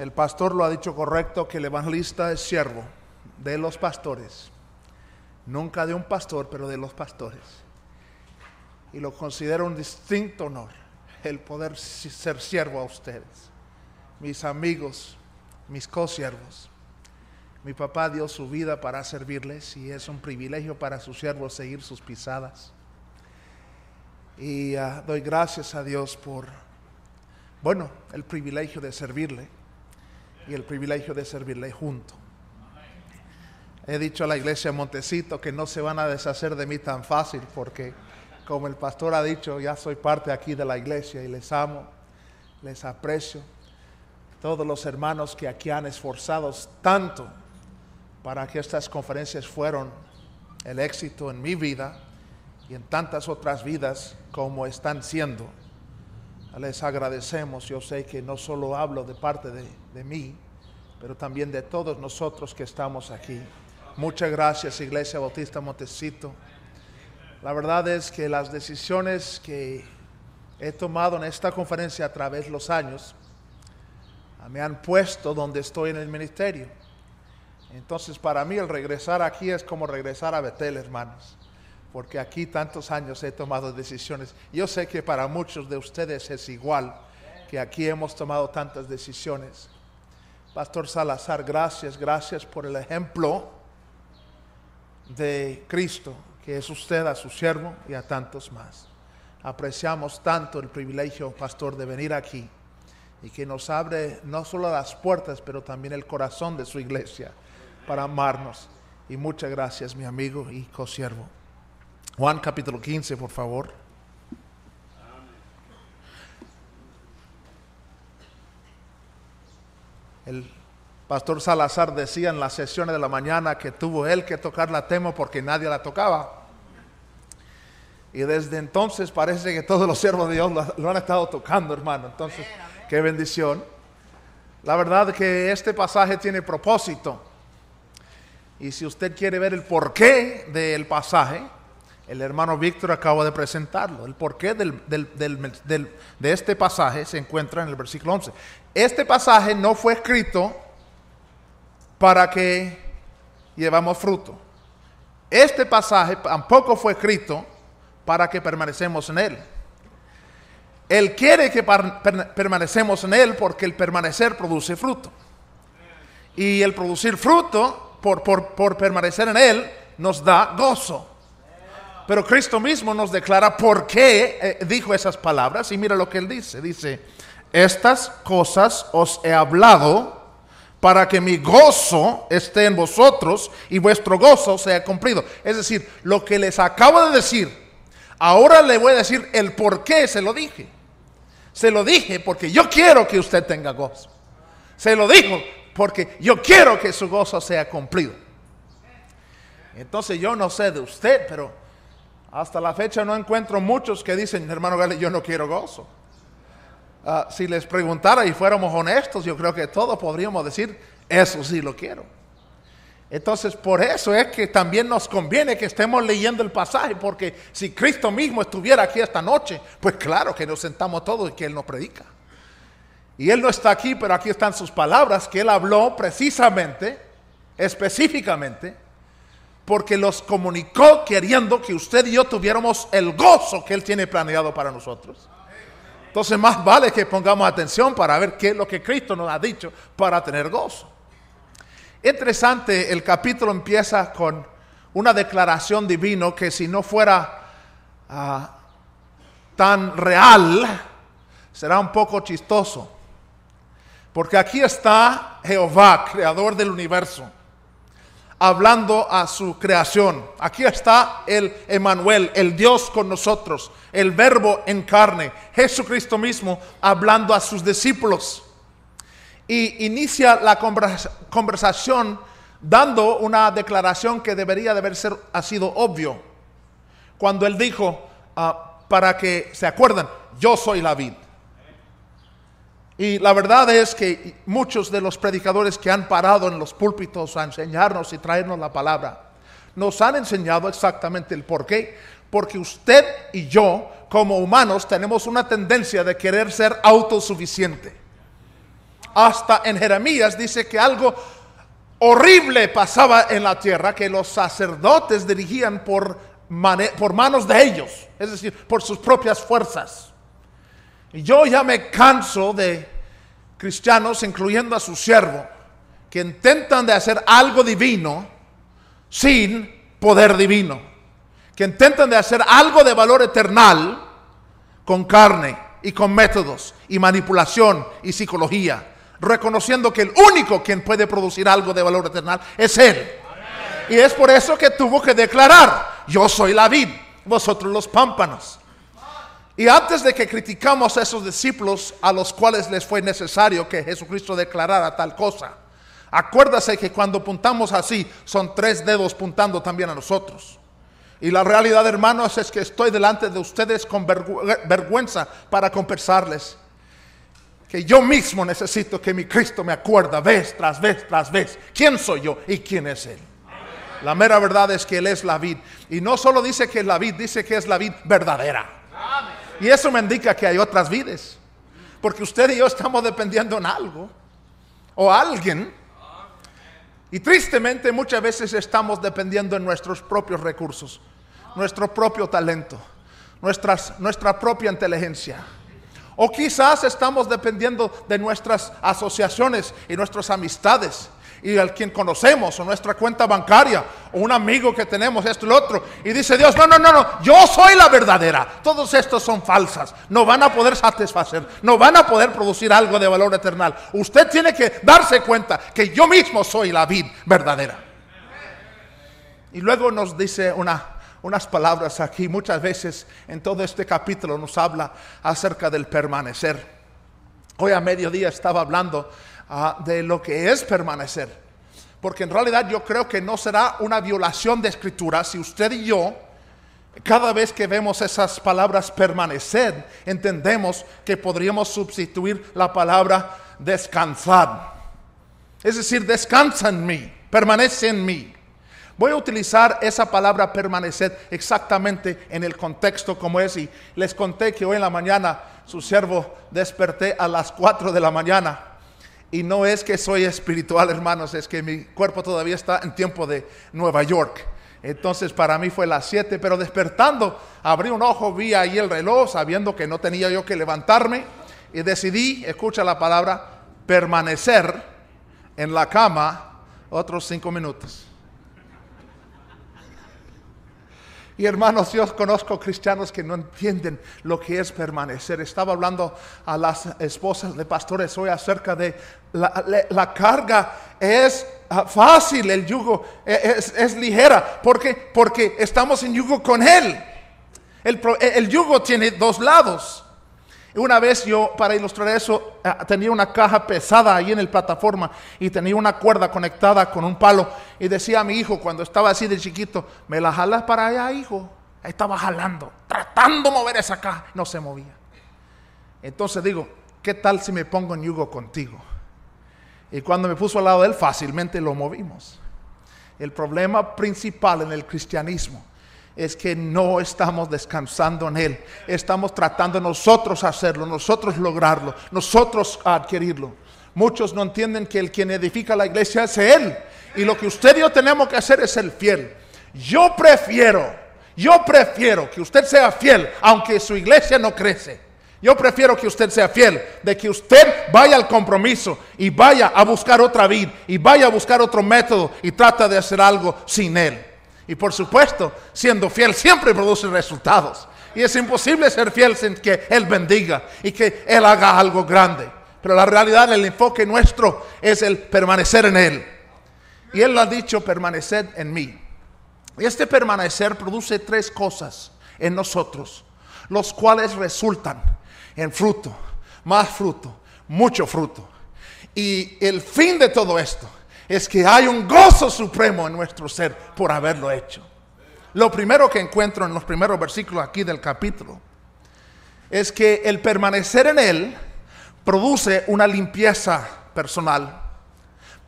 El pastor lo ha dicho correcto que el evangelista es siervo de los pastores. Nunca de un pastor, pero de los pastores. Y lo considero un distinto honor el poder ser siervo a ustedes, mis amigos, mis co-siervos. Mi papá dio su vida para servirles y es un privilegio para sus siervos seguir sus pisadas. Y ah, doy gracias a Dios por, bueno, el privilegio de servirle y el privilegio de servirle junto. He dicho a la iglesia Montecito que no se van a deshacer de mí tan fácil porque, como el pastor ha dicho, ya soy parte aquí de la iglesia y les amo, les aprecio. Todos los hermanos que aquí han esforzado tanto para que estas conferencias fueron el éxito en mi vida y en tantas otras vidas como están siendo. Les agradecemos. Yo sé que no solo hablo de parte de, de mí, pero también de todos nosotros que estamos aquí. Muchas gracias, Iglesia Bautista Montecito. La verdad es que las decisiones que he tomado en esta conferencia a través de los años me han puesto donde estoy en el ministerio. Entonces, para mí el regresar aquí es como regresar a Betel, hermanos, porque aquí tantos años he tomado decisiones. Yo sé que para muchos de ustedes es igual, que aquí hemos tomado tantas decisiones. Pastor Salazar, gracias, gracias por el ejemplo de Cristo, que es usted a su siervo y a tantos más. Apreciamos tanto el privilegio, pastor, de venir aquí y que nos abre no solo las puertas, pero también el corazón de su iglesia para amarnos. Y muchas gracias, mi amigo y consiervo. Juan capítulo 15, por favor. El pastor Salazar decía en las sesiones de la mañana que tuvo él que tocar la tema porque nadie la tocaba. Y desde entonces parece que todos los siervos de Dios lo, han estado tocando, hermano. Entonces, qué bendición. La verdad que este pasaje tiene propósito. Y si usted quiere ver el porqué del pasaje, el hermano Víctor acaba de presentarlo. El porqué de este pasaje se encuentra en el versículo 11. Este pasaje no fue escrito para que llevamos fruto. Este pasaje tampoco fue escrito para que permanecemos en él. Él quiere que permanecemos en él porque el permanecer produce fruto. Y el producir fruto por, permanecer en Él, nos da gozo. Pero Cristo mismo nos declara por qué eh, dijo esas palabras. Y mira lo que Él dice. Dice, estas cosas os he hablado para que mi gozo esté en vosotros y vuestro gozo sea cumplido. Es decir, lo que les acabo de decir, ahora le voy a decir el por qué se lo dije. Se lo dije porque yo quiero que usted tenga gozo. Se lo dijo porque yo quiero que su gozo sea cumplido. Entonces yo no sé de usted, pero hasta la fecha no encuentro muchos que dicen, hermano Gale, yo no quiero gozo. Ah, si les preguntara y fuéramos honestos, yo creo que todos podríamos decir, eso sí lo quiero. Entonces, por eso es que también nos conviene que estemos leyendo el pasaje, porque si Cristo mismo estuviera aquí esta noche, pues claro que nos sentamos todos y que Él nos predica. Y él no está aquí, pero aquí están sus palabras que él habló precisamente, específicamente, porque los comunicó queriendo que usted y yo tuviéramos el gozo que él tiene planeado para nosotros. Entonces más vale que pongamos atención para ver qué es lo que Cristo nos ha dicho para tener gozo. Interesante, el capítulo empieza con una declaración divina que si no fuera ah, tan real, será un poco chistoso. Porque aquí está Jehová, creador del universo, hablando a su creación. Aquí está el Emanuel, el Dios con nosotros, el verbo en carne, Jesucristo mismo, hablando a sus discípulos. Y inicia la conversación dando una declaración que debería de haber ha sido obvio. Cuando él dijo, ah, para que se acuerden, yo soy la vid. Y la verdad es que muchos de los predicadores que han parado en los púlpitos a enseñarnos y traernos la palabra, nos han enseñado exactamente el por qué. Porque usted y yo, como humanos, tenemos una tendencia de querer ser autosuficiente. Hasta en Jeremías dice que algo horrible pasaba en la tierra, que los sacerdotes dirigían por, por manos de ellos, es decir, por sus propias fuerzas. Y yo ya me canso de cristianos, incluyendo a su siervo, que intentan de hacer algo divino sin poder divino, que intentan de hacer algo de valor eternal con carne y con métodos y manipulación y psicología, reconociendo que el único quien puede producir algo de valor eternal es Él. Y es por eso que tuvo que declarar, yo soy la vid, vosotros los pámpanos. Y antes de que criticamos a esos discípulos a los cuales les fue necesario que Jesucristo declarara tal cosa, acuérdase que cuando apuntamos así son tres dedos puntando también a nosotros. Y la realidad, hermanos, es que estoy delante de ustedes con vergüenza para compensarles que yo mismo necesito que mi Cristo me acuerda vez tras vez tras vez quién soy yo y quién es Él. La mera verdad es que Él es la vid. Y no solo dice que es la vid, dice que es la vid verdadera. Y eso me indica que hay otras vides. Porque usted y yo estamos dependiendo en algo o alguien. Y tristemente muchas veces estamos dependiendo en nuestros propios recursos, nuestro propio talento, nuestra propia inteligencia. O quizás estamos dependiendo de nuestras asociaciones y nuestras amistades y al quien conocemos o nuestra cuenta bancaria o un amigo que tenemos, esto y lo otro. Y dice Dios, no, no, no, no, yo soy la verdadera. Todos estos son falsas. No van a poder satisfacer, no van a poder producir algo de valor eternal. Usted tiene que darse cuenta que yo mismo soy la vid verdadera. Y luego nos dice una, unas palabras aquí. Muchas veces en todo este capítulo nos habla acerca del permanecer. Hoy a mediodía estaba hablando Ah, de lo que es permanecer. Porque en realidad yo creo que no será una violación de escritura si usted y yo, cada vez que vemos esas palabras permanecer, entendemos que podríamos sustituir la palabra descansar. Es decir, descansa en mí, permanece en mí. Voy a utilizar esa palabra permanecer exactamente en el contexto como es y les conté que hoy en la mañana su siervo desperté a las 4 de la mañana y no es que soy espiritual, hermanos, es que mi cuerpo todavía está en tiempo de Nueva York. Entonces para mí fue las 7, pero despertando, abrí un ojo, vi ahí el reloj, sabiendo que no tenía yo que levantarme, y decidí, escucha la palabra, permanecer en la cama otros cinco minutos. Y hermanos, yo conozco cristianos que no entienden lo que es permanecer. Estaba hablando a las esposas de pastores hoy acerca de la, carga es ah, fácil, el yugo e, es, ligera, porque, porque estamos en yugo con Él. El, el yugo tiene dos lados. Una vez yo, para ilustrar eso, eh, tenía una caja pesada ahí en el plataforma y tenía una cuerda conectada con un palo. Y decía a mi hijo, cuando estaba así de chiquito, ¿me la jalas para allá, hijo? Ahí estaba jalando, tratando de mover esa caja. No se movía. Entonces digo, ¿qué tal si me pongo en yugo contigo? Y cuando me puso al lado de él, fácilmente lo movimos. El problema principal en el cristianismo es que no estamos descansando en Él. Estamos tratando nosotros hacerlo, nosotros lograrlo, nosotros adquirirlo. Muchos no entienden que el quien edifica la iglesia es Él. Y lo que usted y yo tenemos que hacer es el fiel. Yo prefiero, yo prefiero que usted sea fiel, aunque su iglesia no crece. Yo prefiero que usted sea fiel, de que usted vaya al compromiso y vaya a buscar otra vida y vaya a buscar otro método y trata de hacer algo sin Él. Y por supuesto, siendo fiel siempre produce resultados. Y es imposible ser fiel sin que Él bendiga y que Él haga algo grande. Pero la realidad, el enfoque nuestro es el permanecer en Él. Y Él ha dicho, permanecer en mí. Y este permanecer produce tres cosas en nosotros, los cuales resultan en fruto, más fruto, mucho fruto. Y el fin de todo esto es que hay un gozo supremo en nuestro ser por haberlo hecho. Lo primero que encuentro en los primeros versículos aquí del capítulo es que el permanecer en Él produce una limpieza personal.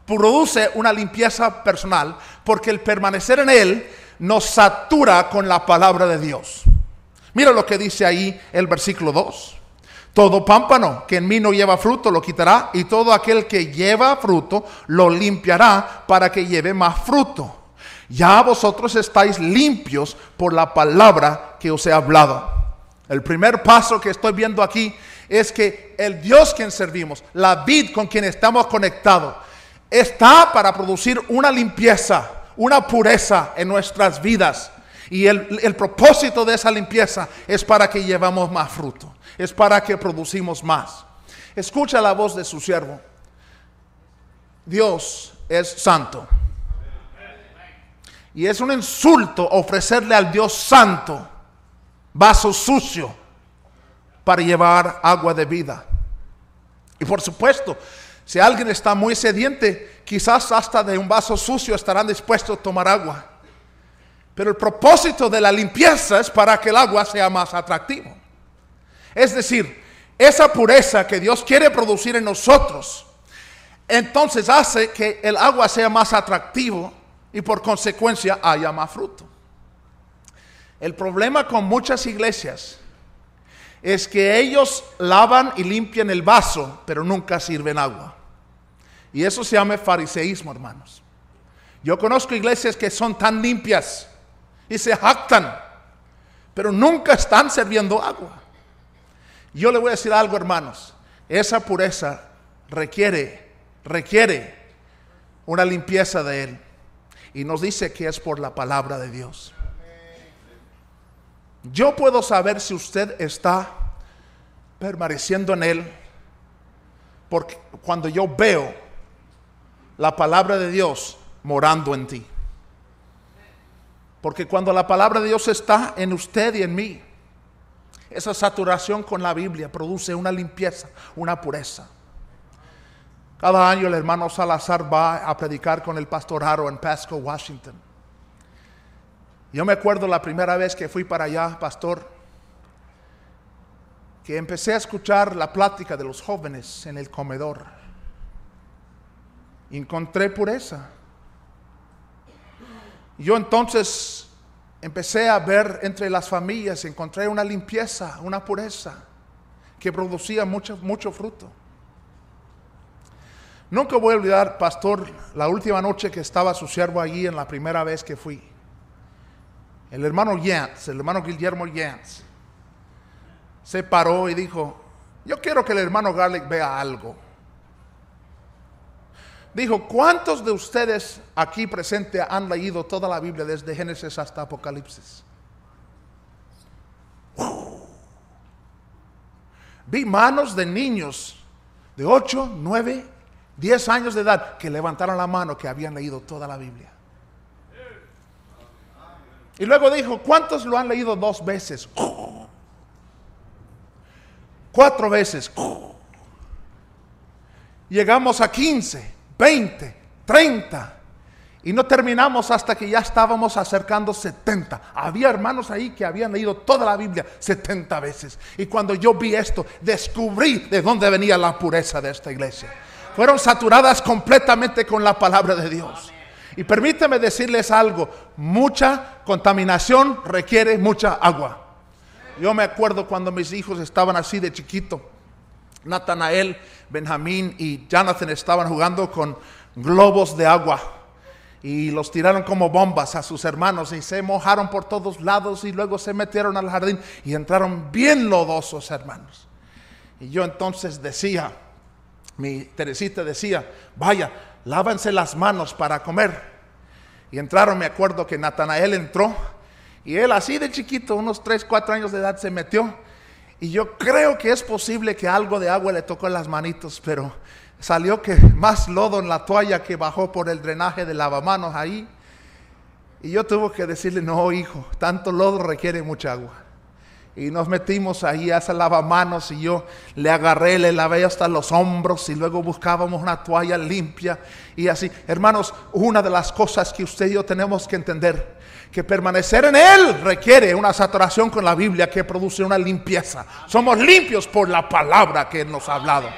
Produce una limpieza personal porque el permanecer en Él nos satura con la palabra de Dios. Mira lo que dice ahí el versículo 2. Todo pámpano que en mí no lleva fruto lo quitará y todo aquel que lleva fruto lo limpiará para que lleve más fruto. Ya vosotros estáis limpios por la palabra que os he hablado. El primer paso que estoy viendo aquí es que el Dios quien servimos, la vid con quien estamos conectados, está para producir una limpieza, una pureza en nuestras vidas. Y el, el propósito de esa limpieza es para que llevamos más fruto es para que producimos más. Escucha la voz de su siervo. Dios es santo. Y es un insulto ofrecerle al Dios santo vaso sucio para llevar agua de vida. Y por supuesto, si alguien está muy sediente, quizás hasta de un vaso sucio estarán dispuestos a tomar agua. Pero el propósito de la limpieza es para que el agua sea más atractivo. Es decir, esa pureza que Dios quiere producir en nosotros, entonces hace que el agua sea más atractivo y por consecuencia haya más fruto. El problema con muchas iglesias es que ellos lavan y limpian el vaso, pero nunca sirven agua. Y eso se llama fariseísmo, hermanos. Yo conozco iglesias que son tan limpias y se jactan, pero nunca están sirviendo agua. Yo le voy a decir algo, hermanos. Esa pureza requiere, requiere una limpieza de Él. Y nos dice que es por la palabra de Dios. Yo puedo saber si usted está permaneciendo en Él porque cuando yo veo la palabra de Dios morando en ti. Porque cuando la palabra de Dios está en usted y en mí, esa saturación con la Biblia produce una limpieza, una pureza. Cada año el hermano Salazar va a predicar con el pastor Haro en Pasco, Washington. Yo me acuerdo la primera vez que fui para allá, pastor, que empecé a escuchar la plática de los jóvenes en el comedor. Encontré pureza. Yo entonces empecé a ver entre las familias, encontré una limpieza, una pureza que producía mucho, mucho fruto. Nunca voy a olvidar, pastor, la última noche que estaba su siervo allí en la primera vez que fui. El hermano Jans, el hermano Guillermo Jans, se paró y dijo, yo quiero que el hermano Garlic vea algo. Dijo, ¿cuántos de ustedes aquí presentes han leído toda la Biblia desde Génesis hasta Apocalipsis? Vi manos de niños de 8, 9, 10 años de edad que levantaron la mano que habían leído toda la Biblia. Y luego dijo, ¿cuántos lo han leído dos veces? Cuatro veces. Llegamos a 15. 20, 30. Y no terminamos hasta que ya estábamos acercando 70. Había hermanos ahí que habían leído toda la Biblia 70 veces. Y cuando yo vi esto, descubrí de dónde venía la pureza de esta iglesia. Fueron saturadas completamente con la palabra de Dios. Y permíteme decirles algo, mucha contaminación requiere mucha agua. Yo me acuerdo cuando mis hijos estaban así de chiquito. Natanael, Benjamín y Jonathan estaban jugando con globos de agua y los tiraron como bombas a sus hermanos y se mojaron por todos lados y luego se metieron al jardín y entraron bien lodosos hermanos. Y yo entonces decía, mi Teresita decía, vaya, lávense las manos para comer. Y entraron, me acuerdo que Natanael entró y él así de chiquito, unos 3, 4 años de edad, se metió y yo creo que es posible que algo de agua le tocó en las manitos, pero salió que más lodo en la toalla que bajó por el drenaje de lavamanos ahí. Y yo tuve que decirle, no, hijo, tanto lodo requiere mucha agua. Y nos metimos ahí a ese lavamanos y yo le agarré, le lavé hasta los hombros y luego buscábamos una toalla limpia y así. Hermanos, una de las cosas que usted y yo tenemos que entender que permanecer en Él requiere una saturación con la Biblia que produce una limpieza. Somos limpios por la palabra que Él nos ha hablado.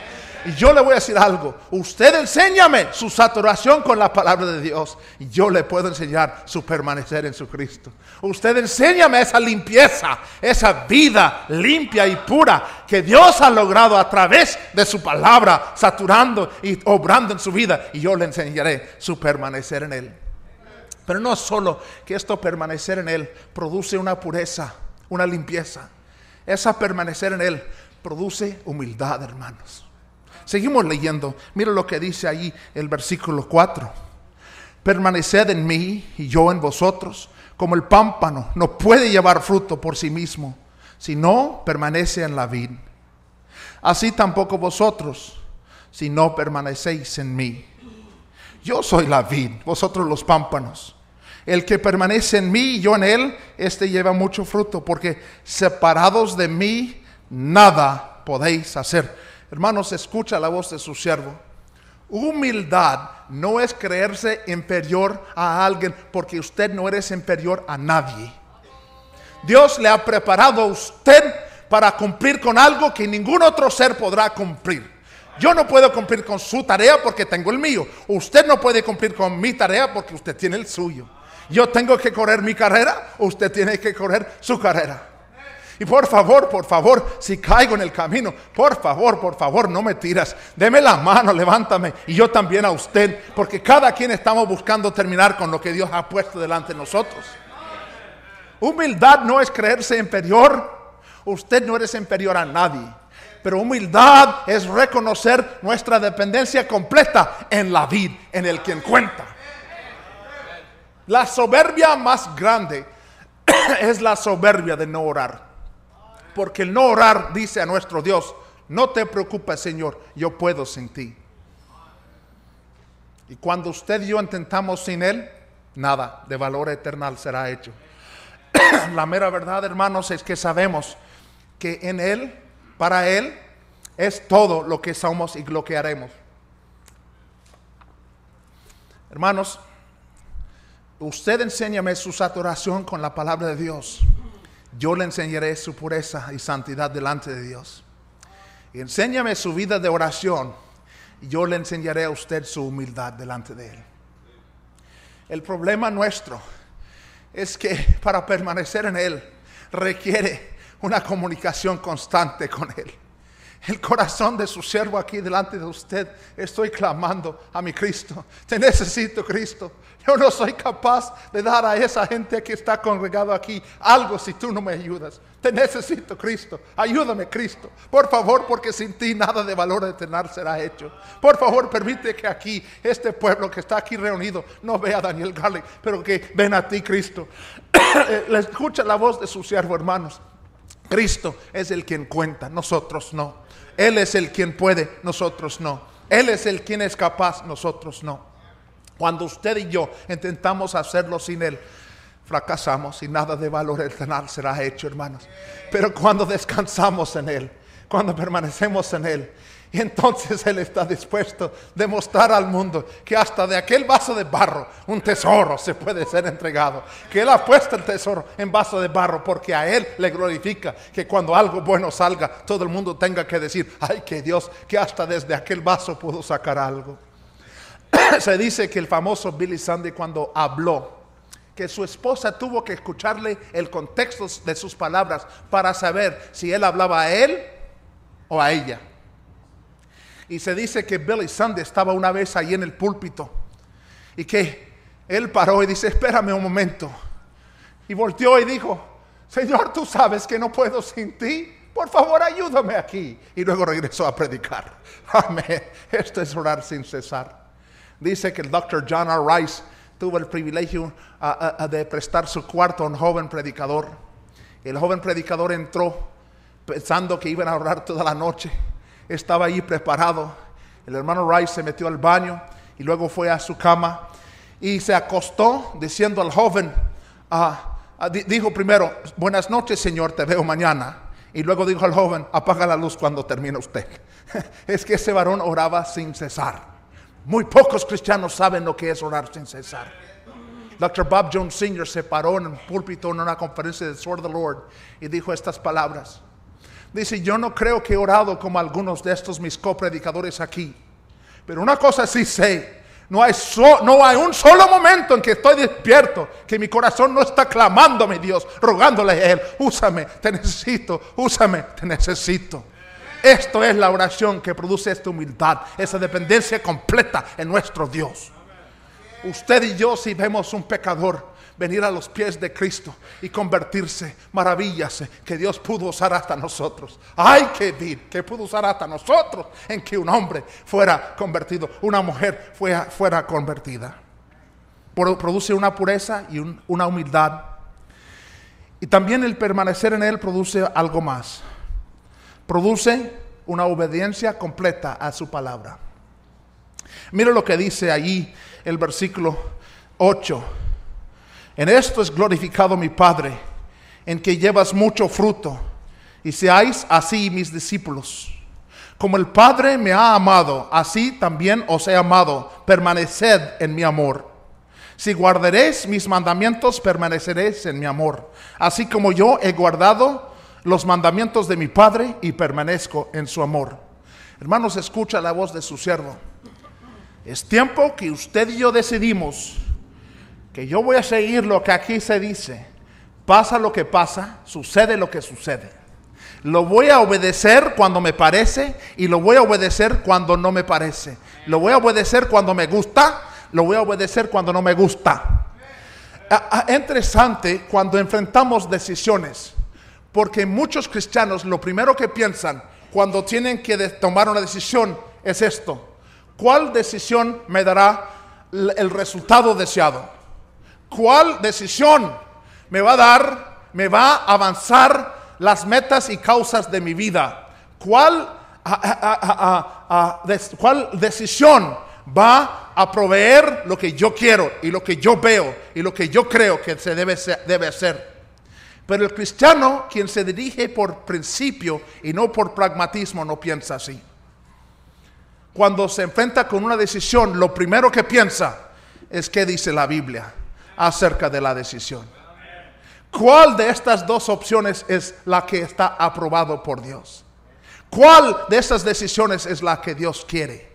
Y yo le voy a decir algo. Usted enséñame su saturación con la palabra de Dios. Y yo le puedo enseñar su permanecer en su Cristo. Usted enséñame esa limpieza, esa vida limpia y pura que Dios ha logrado a través de su palabra, saturando y obrando en su vida. Y yo le enseñaré su permanecer en Él. Pero no solo que esto permanecer en Él produce una pureza, una limpieza. Esa permanecer en Él produce humildad, hermanos. Seguimos leyendo. Mira lo que dice ahí el versículo 4. Permaneced en mí y yo en vosotros, como el pámpano no puede llevar fruto por sí mismo, si no permanece en la vid. Así tampoco vosotros, si no permanecéis en mí. Yo soy la vid, vosotros los pámpanos. El que permanece en mí y yo en él, este lleva mucho fruto, porque separados de mí, nada podéis hacer. Hermanos, escucha la voz de su siervo. Humildad no es creerse inferior a alguien porque usted no eres inferior a nadie. Dios le ha preparado a usted para cumplir con algo que ningún otro ser podrá cumplir. Yo no puedo cumplir con su tarea porque tengo el mío. Usted no puede cumplir con mi tarea porque usted tiene el suyo. Yo tengo que correr mi carrera, usted tiene que correr su carrera. Y por favor, por favor, si caigo en el camino, por favor, por favor, no me tiras. Deme la mano, levántame. Y yo también a usted, porque cada quien estamos buscando terminar con lo que Dios ha puesto delante de nosotros. Humildad no es creerse inferior. Usted no eres inferior a nadie. Pero humildad es reconocer nuestra dependencia completa en la vida, en el quien cuenta. La soberbia más grande es la soberbia de no orar. Porque el no orar dice a nuestro Dios, no te preocupes Señor, yo puedo sin ti. Y cuando usted y yo intentamos sin Él, nada de valor eterno será hecho. la mera verdad, hermanos, es que sabemos que en Él, para Él, es todo lo que somos y lo que haremos. Hermanos, usted enséñame su saturación con la palabra de Dios yo le enseñaré su pureza y santidad delante de Dios. Enséñame su vida de oración yo le enseñaré a usted su humildad delante de Él. El problema nuestro es que para permanecer en Él requiere una comunicación constante con Él el corazón de su siervo aquí delante de usted. Estoy clamando a mi Cristo. Te necesito, Cristo. Yo no soy capaz de dar a esa gente que está congregado aquí algo si tú no me ayudas. Te necesito, Cristo. Ayúdame, Cristo. Por favor, porque sin ti nada de valor eterno será hecho. Por favor, permite que aquí, este pueblo que está aquí reunido, no vea a Daniel Gale, pero que ven a ti, Cristo. Le escucha la voz de su siervo, hermanos. Cristo es el quien cuenta, nosotros no. Él es el quien puede, nosotros no. Él es el quien es capaz, nosotros no. Cuando usted y yo intentamos hacerlo sin Él, fracasamos y nada de valor eterno será hecho, hermanos. Pero cuando descansamos en Él, cuando permanecemos en Él, y entonces Él está dispuesto a demostrar al mundo que hasta de aquel vaso de barro un tesoro se puede ser entregado. Que Él ha puesto el tesoro en vaso de barro porque a Él le glorifica que cuando algo bueno salga, todo el mundo tenga que decir, ay que Dios, que hasta desde aquel vaso pudo sacar algo. se dice que el famoso Billy Sunday cuando habló, que su esposa tuvo que escucharle el contexto de sus palabras para saber si él hablaba a él o a ella. Y se dice que Billy Sunday estaba una vez ahí en el púlpito y que él paró y dice, espérame un momento. Y volteó y dijo, Señor, tú sabes que no puedo sin ti. Por favor, ayúdame aquí. Y luego regresó a predicar. Amén. Esto es orar sin cesar. Dice que el doctor John R. Rice tuvo el privilegio de prestar su cuarto a un joven predicador. El joven predicador entró pensando que iban a orar toda la noche estaba ahí preparado. El hermano Rice se metió al baño y luego fue a su cama y se acostó diciendo al joven, ah, ah, dijo primero, buenas noches Señor, te veo mañana. Y luego dijo al joven, apaga la luz cuando termine usted. es que ese varón oraba sin cesar. Muy pocos cristianos saben lo que es orar sin cesar. Dr. Bob Jones Sr. se paró en un púlpito en una conferencia de Sword of the Lord y dijo estas palabras. Dice, yo no creo que he orado como algunos de estos mis copredicadores aquí. Pero una cosa sí sé, no hay, un solo momento en que estoy despierto, que mi corazón no está clamándome, Dios, rogándole a Él, úsame, te necesito, úsame, te necesito. Esto es la oración que produce esta humildad, esa dependencia completa en nuestro Dios. Usted y yo si vemos un pecador, venir a los pies de Cristo y convertirse. Maravíllase que Dios pudo usar hasta nosotros. Ay, que vir, que pudo usar hasta nosotros en que un hombre fuera convertido, una mujer fuera, fuera convertida. Produce una pureza y una humildad. Y también el permanecer en Él produce algo más. Produce una obediencia completa a su palabra. Mira lo que dice allí el versículo 8 en esto es glorificado mi Padre, en que llevas mucho fruto y seáis así mis discípulos. Como el Padre me ha amado, así también os he amado. Permaneced en mi amor. Si guardaréis mis mandamientos, permaneceréis en mi amor. Así como yo he guardado los mandamientos de mi Padre y permanezco en su amor. Hermanos, escucha la voz de su siervo. Es tiempo que usted y yo decidimos que yo voy a seguir lo que aquí se dice. Pasa lo que pasa, sucede lo que sucede. Lo voy a obedecer cuando me parece y lo voy a obedecer cuando no me parece. Lo voy a obedecer cuando me gusta, lo voy a obedecer cuando no me gusta. Es interesante cuando enfrentamos decisiones, porque muchos cristianos lo primero que piensan cuando tienen que tomar una decisión es esto. ¿Cuál decisión me dará el resultado deseado? ¿Cuál decisión me va a dar, me va a avanzar las metas y causas de mi vida? ¿Cuál, decisión va a proveer lo que yo quiero y lo que yo veo y lo que yo creo que se debe, debe hacer? Pero el cristiano, quien se dirige por principio y no por pragmatismo, no piensa así. Cuando se enfrenta con una decisión, lo primero que piensa es qué dice la Biblia acerca de la decisión. ¿Cuál de estas dos opciones es la que está aprobado por Dios? ¿Cuál de estas decisiones es la que Dios quiere?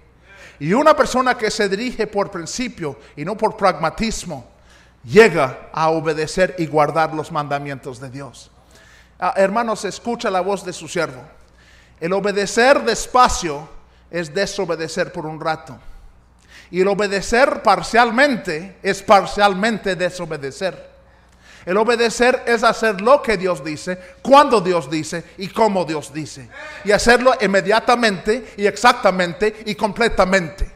Y una persona que se dirige por principio y no por pragmatismo, llega a obedecer y guardar los mandamientos de Dios. Ah, hermanos, escucha la voz de su siervo. El obedecer despacio es desobedecer por un rato. Y el obedecer parcialmente es parcialmente desobedecer. El obedecer es hacer lo que Dios dice, cuando Dios dice y cómo Dios dice. Y hacerlo inmediatamente y exactamente y completamente.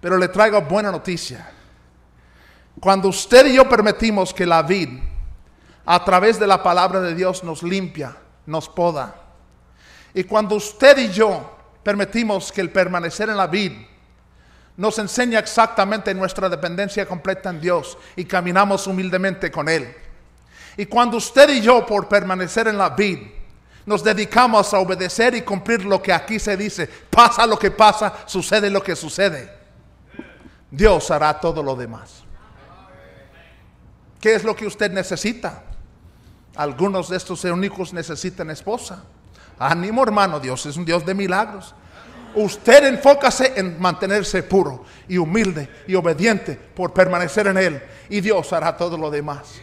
Pero le traigo buena noticia. Cuando usted y yo permitimos que la vid, a través de la palabra de Dios, nos limpia, nos poda. Y cuando usted y yo permitimos que el permanecer en la vid, nos enseña exactamente nuestra dependencia completa en Dios y caminamos humildemente con Él. Y cuando usted y yo, por permanecer en la vid, nos dedicamos a obedecer y cumplir lo que aquí se dice, pasa lo que pasa, sucede lo que sucede, Dios hará todo lo demás. ¿Qué es lo que usted necesita? Algunos de estos únicos necesitan esposa. Ánimo hermano, Dios es un Dios de milagros. Usted enfócase en mantenerse puro y humilde y obediente por permanecer en Él. Y Dios hará todo lo demás.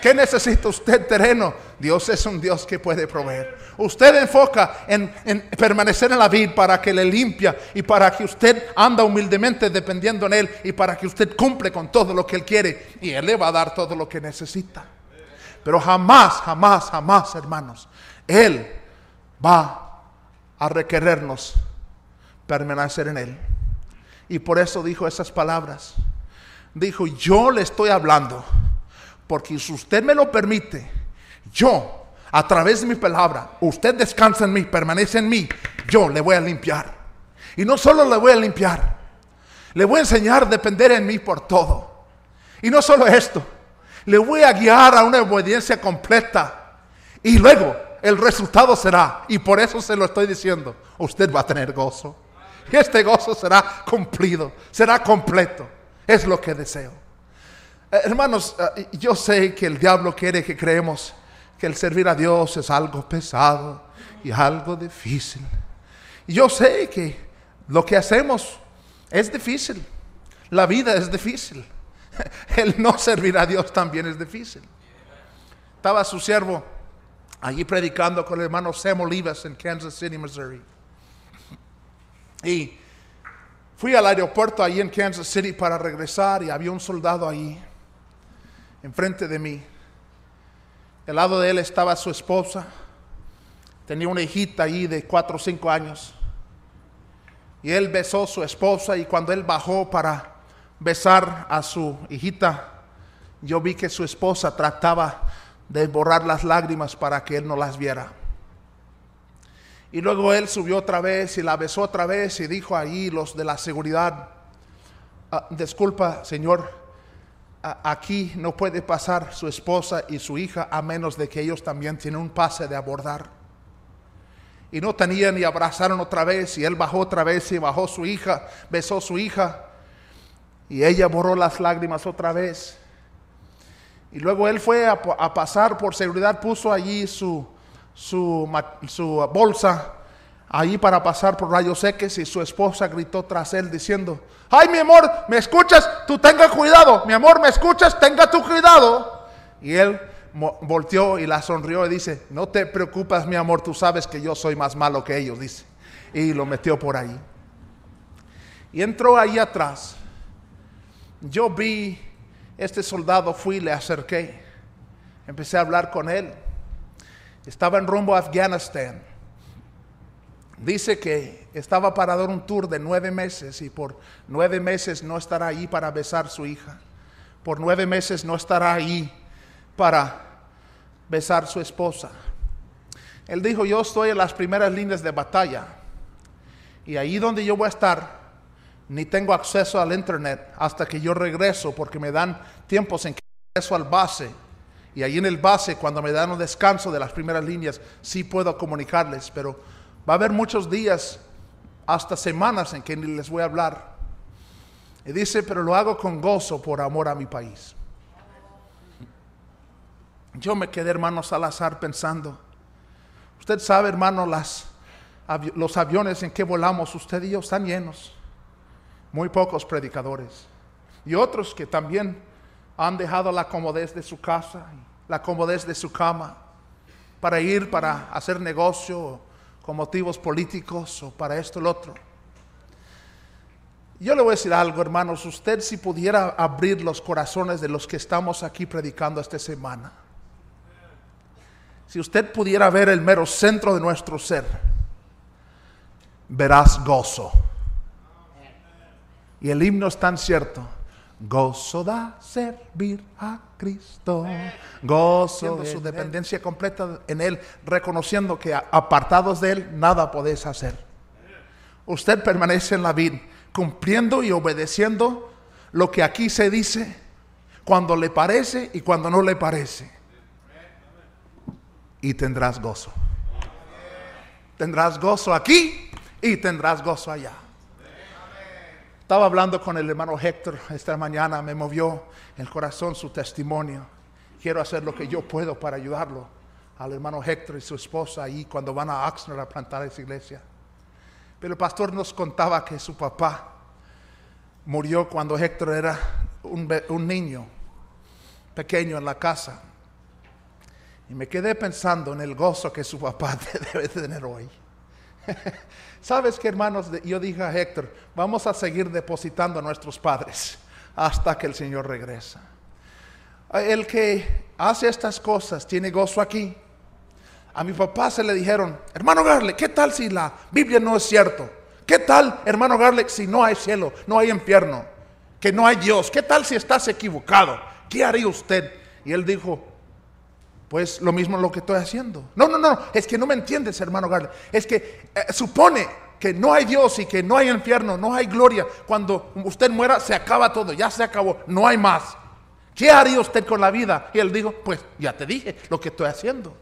¿Qué necesita usted terreno? Dios es un Dios que puede proveer. Usted enfoca en, permanecer en la vida para que le limpia y para que usted anda humildemente dependiendo en Él y para que usted cumple con todo lo que Él quiere y Él le va a dar todo lo que necesita. Pero jamás, jamás, jamás, hermanos, Él va a requerirnos permanecer en Él. Y por eso dijo esas palabras. Dijo, yo le estoy hablando, porque si usted me lo permite, yo, a través de mi palabra, usted descansa en mí, permanece en mí, yo le voy a limpiar. Y no solo le voy a limpiar, le voy a enseñar a depender en mí por todo. Y no solo esto, le voy a guiar a una obediencia completa. Y luego el resultado será, y por eso se lo estoy diciendo, usted va a tener gozo. Este gozo será cumplido, será completo. Es lo que deseo. Eh, hermanos, eh, yo sé que el diablo quiere que creemos que el servir a Dios es algo pesado y algo difícil. Yo sé que lo que hacemos es difícil. La vida es difícil. El no servir a Dios también es difícil. Estaba su siervo allí predicando con el hermano Sam Olivas en Kansas City, Missouri. Y fui al aeropuerto allí en Kansas City para regresar y había un soldado ahí, enfrente de mí. Al lado de él estaba su esposa. Tenía una hijita ahí de cuatro o cinco años. Y él besó a su esposa y cuando él bajó para besar a su hijita, yo vi que su esposa trataba de borrar las lágrimas para que él no las viera. Y luego él subió otra vez y la besó otra vez y dijo ahí los de la seguridad, ah, disculpa señor, aquí no puede pasar su esposa y su hija a menos de que ellos también tienen un pase de abordar y no tenían y abrazaron otra vez y él bajó otra vez y bajó su hija, besó su hija y ella borró las lágrimas otra vez. Y luego él fue a, pasar por seguridad, puso allí su, su, su bolsa allí para pasar por rayos X y su esposa gritó tras él diciendo, ay mi amor, ¿me escuchas? Tú tenga cuidado, mi amor, ¿me escuchas? Tenga tu cuidado. Y él volteó y la sonrió y dice, no te preocupes mi amor, tú sabes que yo soy más malo que ellos, dice. Y lo metió por ahí. Y entró ahí atrás. Yo vi este soldado, fui le acerqué. Empecé a hablar con él. Estaba en rumbo a Afganistán. Dice que estaba para dar un tour de nueve meses y por nueve meses no estará ahí para besar a su hija. Por nueve meses no estará ahí para besar su esposa. Él dijo, yo estoy en las primeras líneas de batalla y ahí donde yo voy a estar, ni tengo acceso al internet hasta que yo regreso porque me dan tiempos en que regreso al base. Y ahí en el base, cuando me dan un descanso de las primeras líneas, sí puedo comunicarles, pero va a haber muchos días, hasta semanas en que ni les voy a hablar. Y dice, pero lo hago con gozo por amor a mi país. Yo me quedé, hermano Salazar, pensando, usted sabe, hermano, las, los aviones en que volamos, usted y yo, están llenos. Muy pocos predicadores. Y otros que también han dejado la comodez de su casa, la comodez de su cama, para ir, para hacer negocio, con motivos políticos o para esto o lo otro. Yo le voy a decir algo, hermanos, usted si pudiera abrir los corazones de los que estamos aquí predicando esta semana si usted pudiera ver el mero centro de nuestro ser, verás gozo. Y el himno es tan cierto. Gozo da servir a Cristo. Gozo de su dependencia completa en Él, reconociendo que apartados de Él nada podéis hacer. Usted permanece en la vida, cumpliendo y obedeciendo lo que aquí se dice, cuando le parece y cuando no le parece y tendrás gozo. Tendrás gozo aquí y tendrás gozo allá. Estaba hablando con el hermano Héctor esta mañana, me movió el corazón su testimonio. Quiero hacer lo que yo puedo para ayudarlo al hermano Héctor y su esposa ahí cuando van a Oxnard a plantar esa iglesia. Pero el pastor nos contaba que su papá murió cuando Héctor era un, un niño pequeño en la casa. Y me quedé pensando en el gozo que su papá debe tener hoy. ¿Sabes qué, hermanos? Yo dije a Héctor, vamos a seguir depositando a nuestros padres hasta que el Señor regresa. El que hace estas cosas tiene gozo aquí. A mi papá se le dijeron, hermano Garle, ¿qué tal si la Biblia no es cierto? ¿Qué tal, hermano Garle, si no hay cielo, no hay infierno, que no hay Dios? ¿Qué tal si estás equivocado? ¿Qué haría usted? Y él dijo, pues lo mismo lo que estoy haciendo. No, no, no, es que no me entiendes, hermano Garle. Es que eh, supone que no hay Dios y que no hay infierno, no hay gloria. Cuando usted muera, se acaba todo, ya se acabó, no hay más. ¿Qué haría usted con la vida? Y él dijo, pues ya te dije lo que estoy haciendo.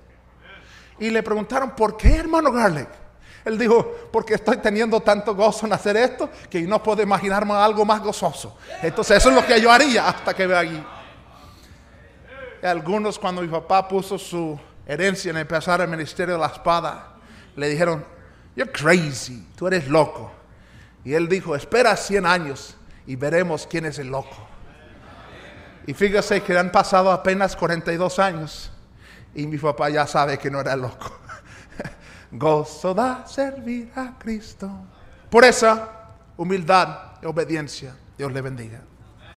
Y le preguntaron, ¿por qué, hermano Garlic? Él dijo, porque estoy teniendo tanto gozo en hacer esto que no puedo imaginarme algo más gozoso. Entonces eso es lo que yo haría hasta que vea allí algunos cuando mi papá puso su herencia en empezar el ministerio de la espada, le dijeron, you're crazy, tú eres loco. Y él dijo, espera 100 años y veremos quién es el loco. Y fíjese que han pasado apenas 42 años y mi papá ya sabe que no era loco. Gozo da servir a Cristo. Por esa humildad y obediencia, Dios le bendiga.